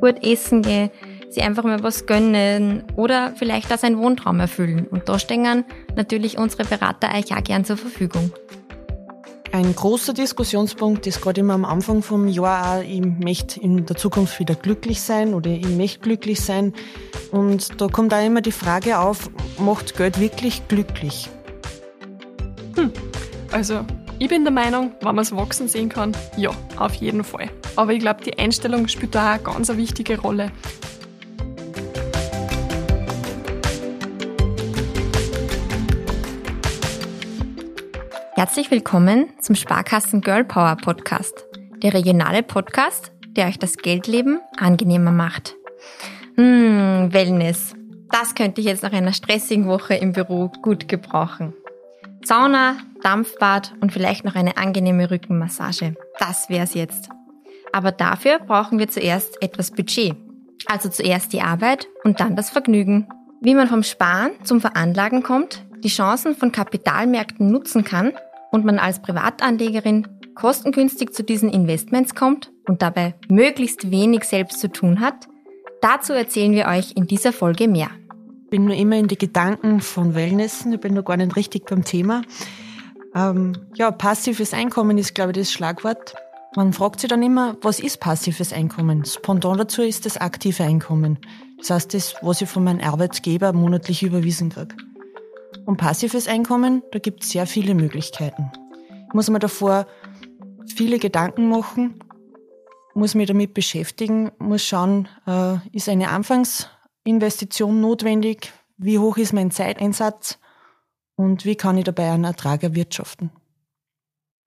gut essen gehen, sie einfach mal was gönnen oder vielleicht auch seinen Wohntraum erfüllen. Und da stehen natürlich unsere Berater euch auch gern zur Verfügung. Ein großer Diskussionspunkt ist gerade immer am Anfang vom Jahr auch, ich möchte in der Zukunft wieder glücklich sein oder ich möchte glücklich sein. Und da kommt auch immer die Frage auf, macht Geld wirklich glücklich? Hm. Also, ich bin der Meinung, wenn man es wachsen sehen kann, ja, auf jeden Fall. Aber ich glaube, die Einstellung spielt da eine ganz wichtige Rolle. Herzlich willkommen zum Sparkassen Girl Power Podcast, der regionale Podcast, der euch das Geldleben angenehmer macht. Hm, Wellness. Das könnte ich jetzt nach einer stressigen Woche im Büro gut gebrauchen. Sauna, Dampfbad und vielleicht noch eine angenehme Rückenmassage. Das wär's jetzt. Aber dafür brauchen wir zuerst etwas Budget. Also zuerst die Arbeit und dann das Vergnügen. Wie man vom Sparen zum Veranlagen kommt, die Chancen von Kapitalmärkten nutzen kann und man als Privatanlegerin kostengünstig zu diesen Investments kommt und dabei möglichst wenig selbst zu tun hat, dazu erzählen wir euch in dieser Folge mehr. Ich bin nur immer in die Gedanken von Wellnessen, ich bin noch gar nicht richtig beim Thema. Ähm, ja, passives Einkommen ist, glaube ich, das Schlagwort. Man fragt sich dann immer, was ist passives Einkommen? Spontan dazu ist das aktive Einkommen. Das heißt, das, was ich von meinem Arbeitgeber monatlich überwiesen kriege. Und passives Einkommen, da gibt es sehr viele Möglichkeiten. Ich muss mir davor viele Gedanken machen, muss mich damit beschäftigen, muss schauen, äh, ist eine Anfangsinvestition notwendig, wie hoch ist mein Zeiteinsatz und wie kann ich dabei einen Ertrag erwirtschaften.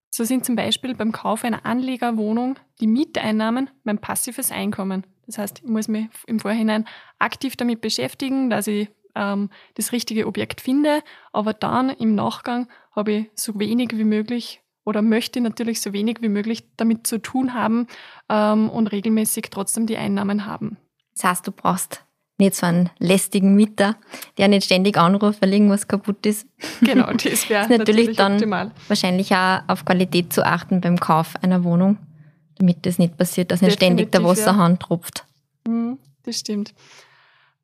So sind zum Beispiel beim Kauf einer Anlegerwohnung die Mieteinnahmen mein passives Einkommen. Das heißt, ich muss mich im Vorhinein aktiv damit beschäftigen, dass ich ähm, das richtige Objekt finde, aber dann im Nachgang habe ich so wenig wie möglich oder möchte natürlich so wenig wie möglich damit zu tun haben ähm, und regelmäßig trotzdem die Einnahmen haben. Das heißt, du brauchst nicht so einen lästigen Mieter, der nicht ständig anruft, weil irgendwas kaputt ist. Genau, das wäre natürlich, natürlich dann optimal. wahrscheinlich auch auf Qualität zu achten beim Kauf einer Wohnung, damit das nicht passiert, dass nicht Definitiv, ständig der Wasserhahn ja. tropft. Mhm, das stimmt.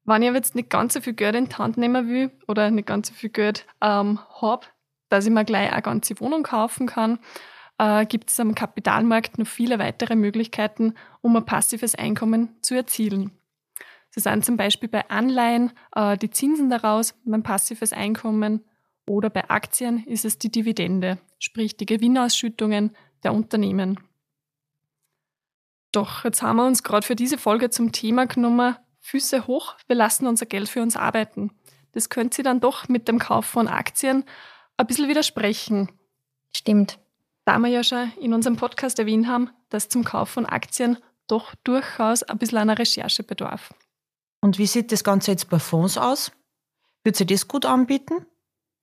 Wenn ich jetzt nicht ganz so viel Geld in die Hand nehmen will oder nicht ganz so viel Geld ähm, habe, dass ich mir gleich eine ganze Wohnung kaufen kann, äh, gibt es am Kapitalmarkt noch viele weitere Möglichkeiten, um ein passives Einkommen zu erzielen. Sie sind zum Beispiel bei Anleihen äh, die Zinsen daraus, mein passives Einkommen, oder bei Aktien ist es die Dividende, sprich die Gewinnausschüttungen der Unternehmen. Doch jetzt haben wir uns gerade für diese Folge zum Thema genommen, Füße hoch, wir lassen unser Geld für uns arbeiten. Das könnte sie dann doch mit dem Kauf von Aktien ein bisschen widersprechen. Stimmt. Da wir ja schon in unserem Podcast erwähnt haben, dass zum Kauf von Aktien doch durchaus ein bisschen einer Recherche bedarf. Und wie sieht das Ganze jetzt bei Fonds aus? Wird sie das gut anbieten?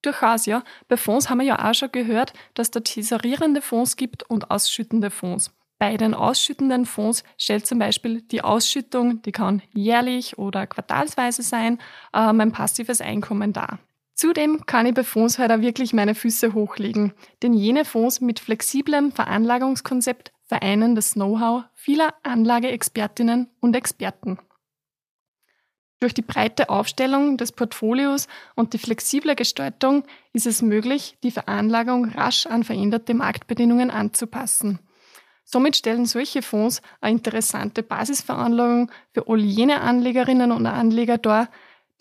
Durchaus, ja. Bei Fonds haben wir ja auch schon gehört, dass da tesorierende Fonds gibt und ausschüttende Fonds. Bei den ausschüttenden Fonds stellt zum Beispiel die Ausschüttung, die kann jährlich oder quartalsweise sein, mein passives Einkommen dar. Zudem kann ich bei Fonds halt auch wirklich meine Füße hochlegen, denn jene Fonds mit flexiblem Veranlagungskonzept vereinen das Know-how vieler Anlageexpertinnen und Experten. Durch die breite Aufstellung des Portfolios und die flexible Gestaltung ist es möglich, die Veranlagung rasch an veränderte Marktbedingungen anzupassen. Somit stellen solche Fonds eine interessante Basisveranlagung für all jene Anlegerinnen und Anleger dar,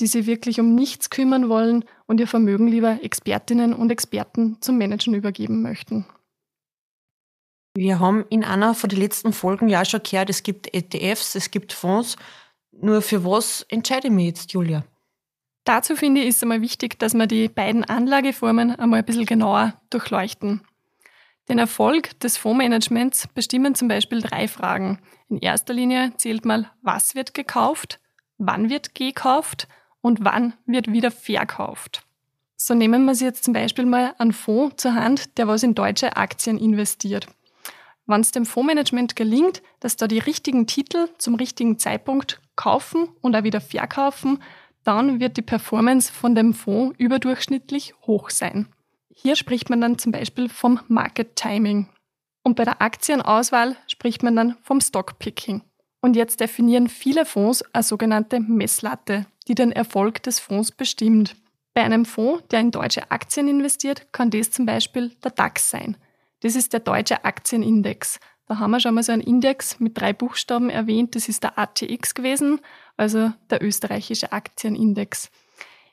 die sich wirklich um nichts kümmern wollen und ihr Vermögen lieber Expertinnen und Experten zum Managen übergeben möchten. Wir haben in einer von den letzten Folgen ja schon gehört, es gibt ETFs, es gibt Fonds. Nur für was entscheide ich mich jetzt, Julia? Dazu finde ich, es einmal wichtig, dass wir die beiden Anlageformen einmal ein bisschen genauer durchleuchten. Den Erfolg des Fondsmanagements bestimmen zum Beispiel drei Fragen. In erster Linie zählt mal, was wird gekauft, wann wird gekauft und wann wird wieder verkauft. So nehmen wir sie jetzt zum Beispiel mal einen Fonds zur Hand, der was in deutsche Aktien investiert. Wenn es dem Fondsmanagement gelingt, dass da die richtigen Titel zum richtigen Zeitpunkt kaufen und auch wieder verkaufen, dann wird die Performance von dem Fonds überdurchschnittlich hoch sein. Hier spricht man dann zum Beispiel vom Market Timing. Und bei der Aktienauswahl spricht man dann vom Stock Picking. Und jetzt definieren viele Fonds eine sogenannte Messlatte, die den Erfolg des Fonds bestimmt. Bei einem Fonds, der in deutsche Aktien investiert, kann das zum Beispiel der DAX sein. Das ist der deutsche Aktienindex. Da haben wir schon mal so einen Index mit drei Buchstaben erwähnt. Das ist der ATX gewesen, also der österreichische Aktienindex.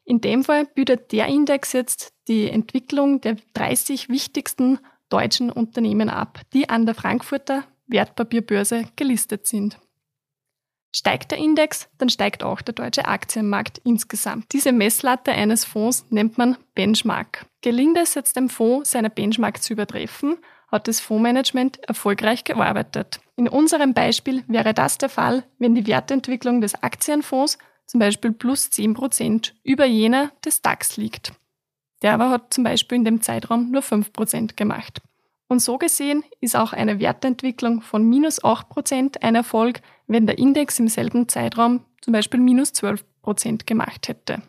In dem Fall bietet der Index jetzt die Entwicklung der 30 wichtigsten deutschen Unternehmen ab, die an der Frankfurter Wertpapierbörse gelistet sind. Steigt der Index, dann steigt auch der deutsche Aktienmarkt insgesamt. Diese Messlatte eines Fonds nennt man Benchmark. Gelingt es jetzt dem Fonds, seine Benchmark zu übertreffen, hat das Fondsmanagement erfolgreich gearbeitet. In unserem Beispiel wäre das der Fall, wenn die Wertentwicklung des Aktienfonds zum Beispiel plus 10% über jener des DAX liegt. Der aber hat zum Beispiel in dem Zeitraum nur 5% gemacht. Und so gesehen ist auch eine Wertentwicklung von minus 8% ein Erfolg, wenn der Index im selben Zeitraum zum Beispiel minus 12% gemacht hätte.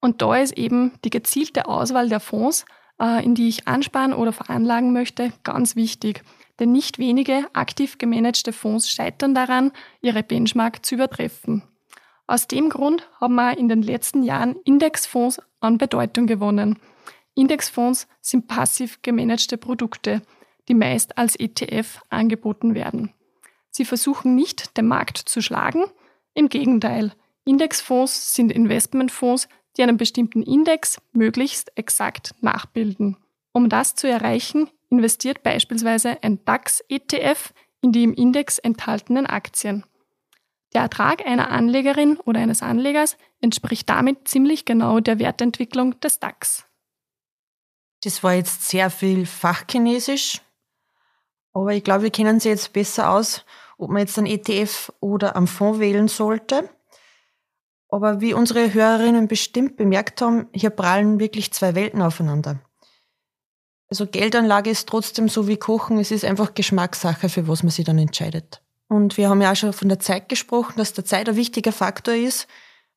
Und da ist eben die gezielte Auswahl der Fonds, äh, in die ich ansparen oder veranlagen möchte, ganz wichtig. Denn nicht wenige aktiv gemanagte Fonds scheitern daran, ihre Benchmark zu übertreffen. Aus dem Grund haben wir in den letzten Jahren Indexfonds an Bedeutung gewonnen. Indexfonds sind passiv gemanagte Produkte, die meist als ETF angeboten werden. Sie versuchen nicht, den Markt zu schlagen. Im Gegenteil, Indexfonds sind Investmentfonds, die einen bestimmten Index möglichst exakt nachbilden. Um das zu erreichen, investiert beispielsweise ein DAX-ETF in die im Index enthaltenen Aktien. Der Ertrag einer Anlegerin oder eines Anlegers entspricht damit ziemlich genau der Wertentwicklung des DAX. Das war jetzt sehr viel Fachchinesisch. Aber ich glaube, wir kennen sie jetzt besser aus, ob man jetzt einen ETF oder einen Fonds wählen sollte. Aber wie unsere Hörerinnen bestimmt bemerkt haben, hier prallen wirklich zwei Welten aufeinander. Also Geldanlage ist trotzdem so wie Kochen, es ist einfach Geschmackssache, für was man sich dann entscheidet. Und wir haben ja auch schon von der Zeit gesprochen, dass der Zeit ein wichtiger Faktor ist.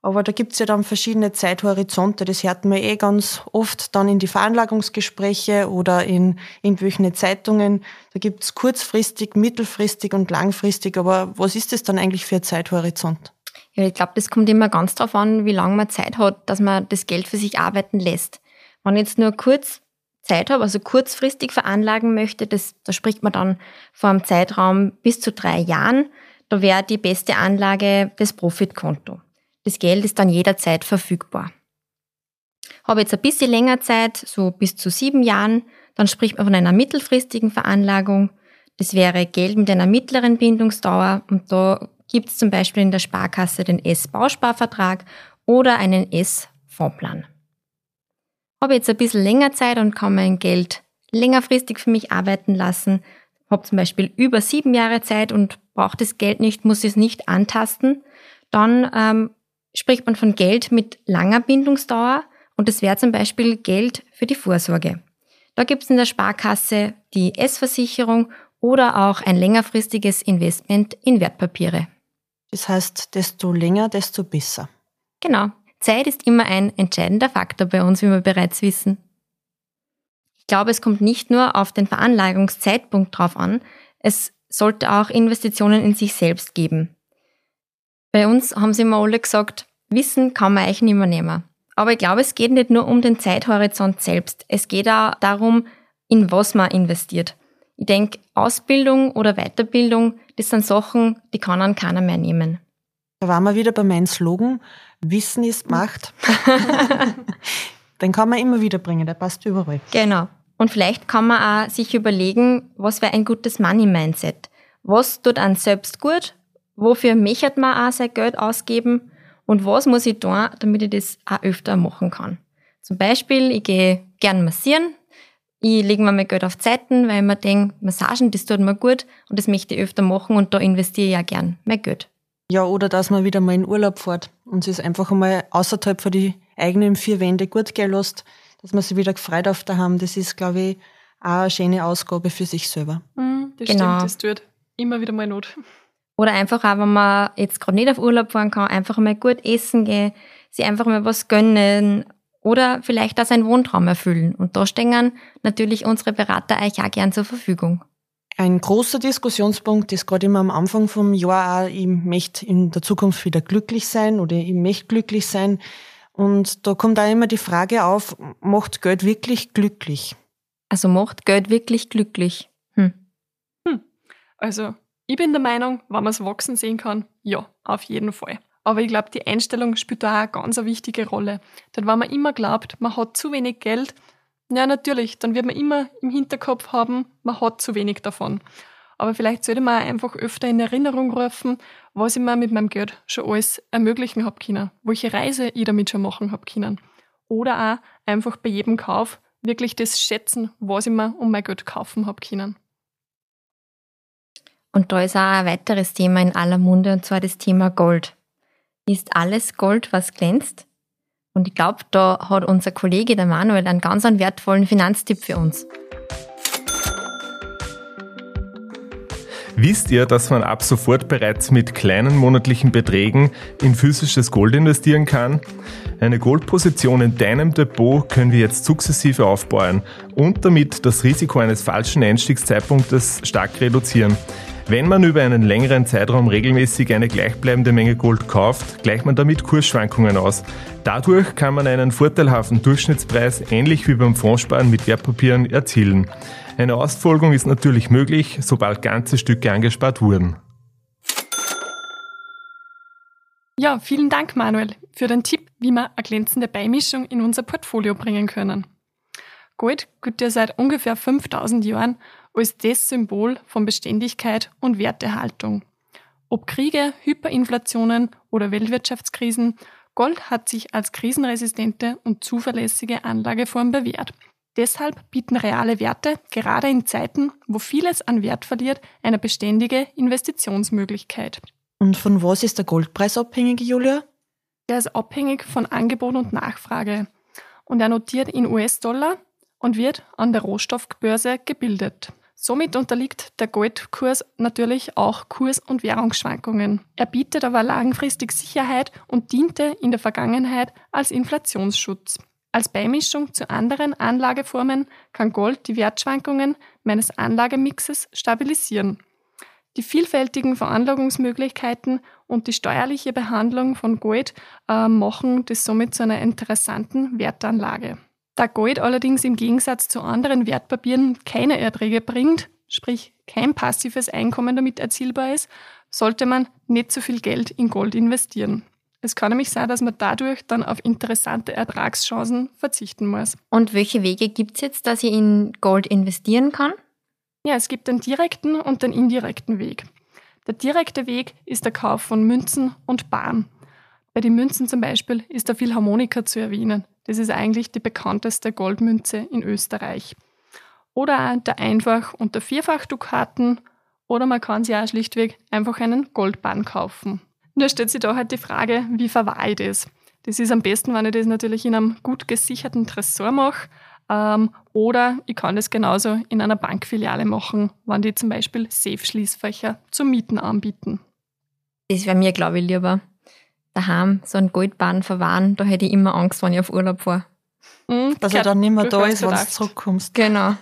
Aber da gibt's ja dann verschiedene Zeithorizonte. Das hört man eh ganz oft dann in die Veranlagungsgespräche oder in irgendwelchen Zeitungen. Da gibt's kurzfristig, mittelfristig und langfristig. Aber was ist das dann eigentlich für ein Zeithorizont? Ja, ich glaube, das kommt immer ganz darauf an, wie lange man Zeit hat, dass man das Geld für sich arbeiten lässt. Wenn ich jetzt nur kurz Zeit habe, also kurzfristig veranlagen möchte, das, da spricht man dann vor einem Zeitraum bis zu drei Jahren. Da wäre die beste Anlage das Profitkonto. Das Geld ist dann jederzeit verfügbar. Habe jetzt ein bisschen länger Zeit, so bis zu sieben Jahren, dann spricht man von einer mittelfristigen Veranlagung. Das wäre Geld mit einer mittleren Bindungsdauer und da gibt es zum Beispiel in der Sparkasse den S-Bausparvertrag oder einen S-Fondsplan. Habe jetzt ein bisschen länger Zeit und kann mein Geld längerfristig für mich arbeiten lassen, habe zum Beispiel über sieben Jahre Zeit und brauche das Geld nicht, muss es nicht antasten, dann ähm, spricht man von Geld mit langer Bindungsdauer und das wäre zum Beispiel Geld für die Vorsorge. Da gibt es in der Sparkasse die S-Versicherung oder auch ein längerfristiges Investment in Wertpapiere. Das heißt, desto länger, desto besser. Genau. Zeit ist immer ein entscheidender Faktor bei uns, wie wir bereits wissen. Ich glaube, es kommt nicht nur auf den Veranlagungszeitpunkt drauf an, es sollte auch Investitionen in sich selbst geben. Bei uns haben sie immer alle gesagt, Wissen kann man euch nicht mehr nehmen. Aber ich glaube, es geht nicht nur um den Zeithorizont selbst. Es geht auch darum, in was man investiert. Ich denke, Ausbildung oder Weiterbildung, das sind Sachen, die kann an keiner mehr nehmen. Da waren wir wieder bei meinem Slogan, Wissen ist Macht. Den kann man immer wieder bringen, der passt überall. Genau. Und vielleicht kann man auch sich überlegen, was wäre ein gutes Money-Mindset? Was tut an selbst gut wofür möchte man auch sein Geld ausgeben und was muss ich tun, damit ich das auch öfter machen kann. Zum Beispiel, ich gehe gern massieren, ich lege mir mein Geld auf Zeiten, weil ich mir denke, Massagen, das tut mir gut und das möchte ich öfter machen und da investiere ich ja gern mein Geld. Ja, oder dass man wieder mal in Urlaub fährt und es einfach einmal außerhalb von die eigenen vier Wände gut gehen lässt, dass man sich wieder gefreut auf daheim. Das ist, glaube ich, auch eine schöne Ausgabe für sich selber. Mhm, das genau. stimmt, das tut immer wieder mal Not. Oder einfach auch, wenn man jetzt gerade nicht auf Urlaub fahren kann, einfach mal gut essen gehen, sich einfach mal was gönnen oder vielleicht auch seinen Wohntraum erfüllen. Und da stehen natürlich unsere Berater euch auch gern zur Verfügung. Ein großer Diskussionspunkt ist gerade immer am Anfang vom Jahr auch, ich möchte in der Zukunft wieder glücklich sein oder ich möchte glücklich sein. Und da kommt auch immer die Frage auf, macht Geld wirklich glücklich? Also macht Geld wirklich glücklich? Hm. Hm. Also ich bin der Meinung, wenn man es wachsen sehen kann, ja, auf jeden Fall. Aber ich glaube, die Einstellung spielt da auch eine ganz wichtige Rolle. Denn wenn man immer glaubt, man hat zu wenig Geld, ja, natürlich, dann wird man immer im Hinterkopf haben, man hat zu wenig davon. Aber vielleicht sollte man einfach öfter in Erinnerung rufen, was ich mir mit meinem Geld schon alles ermöglichen hab können, welche Reise ich damit schon machen hab können. Oder auch einfach bei jedem Kauf wirklich das schätzen, was ich mir um mein Geld kaufen hab können. Und da ist auch ein weiteres Thema in aller Munde, und zwar das Thema Gold. Ist alles Gold, was glänzt? Und ich glaube, da hat unser Kollege, der Manuel, einen ganz einen wertvollen Finanztipp für uns. Wisst ihr, dass man ab sofort bereits mit kleinen monatlichen Beträgen in physisches Gold investieren kann? Eine Goldposition in deinem Depot können wir jetzt sukzessive aufbauen und damit das Risiko eines falschen Einstiegszeitpunktes stark reduzieren. Wenn man über einen längeren Zeitraum regelmäßig eine gleichbleibende Menge Gold kauft, gleicht man damit Kursschwankungen aus. Dadurch kann man einen vorteilhaften Durchschnittspreis ähnlich wie beim Fondssparen mit Wertpapieren erzielen. Eine Ausfolgung ist natürlich möglich, sobald ganze Stücke angespart wurden. Ja, vielen Dank, Manuel, für den Tipp, wie wir eine glänzende Beimischung in unser Portfolio bringen können. Gold gilt ja seit ungefähr 5000 Jahren als das Symbol von Beständigkeit und Werterhaltung. Ob Kriege, Hyperinflationen oder Weltwirtschaftskrisen, Gold hat sich als krisenresistente und zuverlässige Anlageform bewährt. Deshalb bieten reale Werte, gerade in Zeiten, wo vieles an Wert verliert, eine beständige Investitionsmöglichkeit. Und von was ist der Goldpreis abhängig, Julia? Der ist abhängig von Angebot und Nachfrage. Und er notiert in US-Dollar und wird an der Rohstoffbörse gebildet. Somit unterliegt der Goldkurs natürlich auch Kurs- und Währungsschwankungen. Er bietet aber langfristig Sicherheit und diente in der Vergangenheit als Inflationsschutz. Als Beimischung zu anderen Anlageformen kann Gold die Wertschwankungen meines Anlagemixes stabilisieren. Die vielfältigen Veranlagungsmöglichkeiten und die steuerliche Behandlung von Gold äh, machen das somit zu einer interessanten Wertanlage. Da Gold allerdings im Gegensatz zu anderen Wertpapieren keine Erträge bringt, sprich kein passives Einkommen damit erzielbar ist, sollte man nicht so viel Geld in Gold investieren. Es kann nämlich sein, dass man dadurch dann auf interessante Ertragschancen verzichten muss. Und welche Wege gibt es jetzt, dass ich in Gold investieren kann? Ja, es gibt den direkten und den indirekten Weg. Der direkte Weg ist der Kauf von Münzen und Bahn. Bei den Münzen zum Beispiel ist der Philharmoniker zu erwähnen. Das ist eigentlich die bekannteste Goldmünze in Österreich. Oder der Einfach- und der Vierfach-Dukaten. Oder man kann sich auch schlichtweg einfach einen Goldbahn kaufen. Nur stellt sich da halt die Frage, wie verwahre ich das? Das ist am besten, wenn ich das natürlich in einem gut gesicherten Tresor mache. Ähm, oder ich kann das genauso in einer Bankfiliale machen, wenn die zum Beispiel Safe-Schließfächer zum Mieten anbieten. Das wäre mir, glaube ich, lieber daheim so einen Goldbahn verwahren, da hätte ich immer Angst, wenn ich auf Urlaub fahre. Mhm, Dass er dann nicht mehr da ist, wenn du zurückkommst. Genau.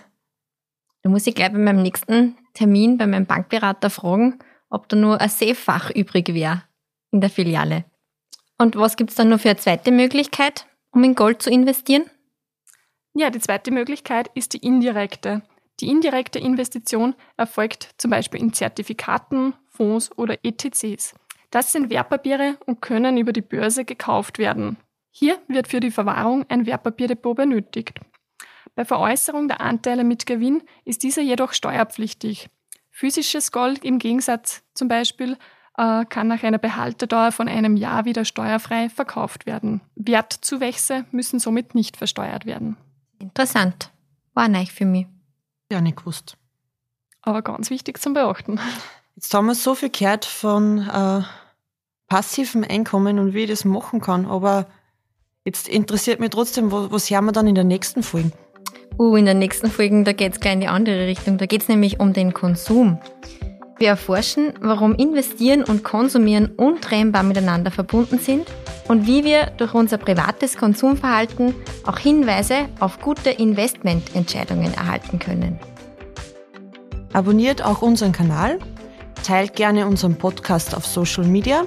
Da muss ich gleich bei meinem nächsten Termin bei meinem Bankberater fragen, ob da nur ein Safe-Fach übrig wäre in der Filiale. Und was gibt es dann noch für eine zweite Möglichkeit, um in Gold zu investieren? Ja, die zweite Möglichkeit ist die indirekte. Die indirekte Investition erfolgt zum Beispiel in Zertifikaten, Fonds oder ETCs. Das sind Wertpapiere und können über die Börse gekauft werden. Hier wird für die Verwahrung ein Wertpapierdepot benötigt. Bei Veräußerung der Anteile mit Gewinn ist dieser jedoch steuerpflichtig. Physisches Gold im Gegensatz zum Beispiel äh, kann nach einer Behalterdauer von einem Jahr wieder steuerfrei verkauft werden. Wertzuwächse müssen somit nicht versteuert werden. Interessant. War neu für mich. Ja, nicht gewusst. Aber ganz wichtig zum Beachten. Jetzt haben wir so viel gehört von äh, passivem Einkommen und wie ich das machen kann, aber jetzt interessiert mich trotzdem, was, hören wir dann in der nächsten Folge? Uh, in der nächsten Folge, da geht es gleich in die andere Richtung. Da geht es nämlich um den Konsum. Wir erforschen, warum Investieren und Konsumieren untrennbar miteinander verbunden sind und wie wir durch unser privates Konsumverhalten auch Hinweise auf gute Investmententscheidungen erhalten können. Abonniert auch unseren Kanal, teilt gerne unseren Podcast auf Social Media.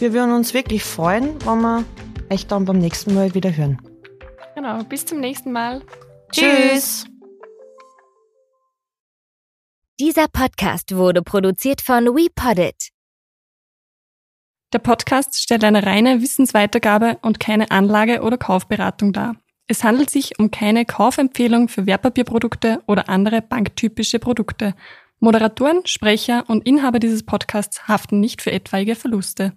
Wir würden uns wirklich freuen, wenn wir euch dann beim nächsten Mal wieder hören. Genau, bis zum nächsten Mal. Tschüss. Dieser Podcast wurde produziert von WePoddit. Der Podcast stellt eine reine Wissensweitergabe und keine Anlage- oder Kaufberatung dar. Es handelt sich um keine Kaufempfehlung für Wertpapierprodukte oder andere banktypische Produkte. Moderatoren, Sprecher und Inhaber dieses Podcasts haften nicht für etwaige Verluste.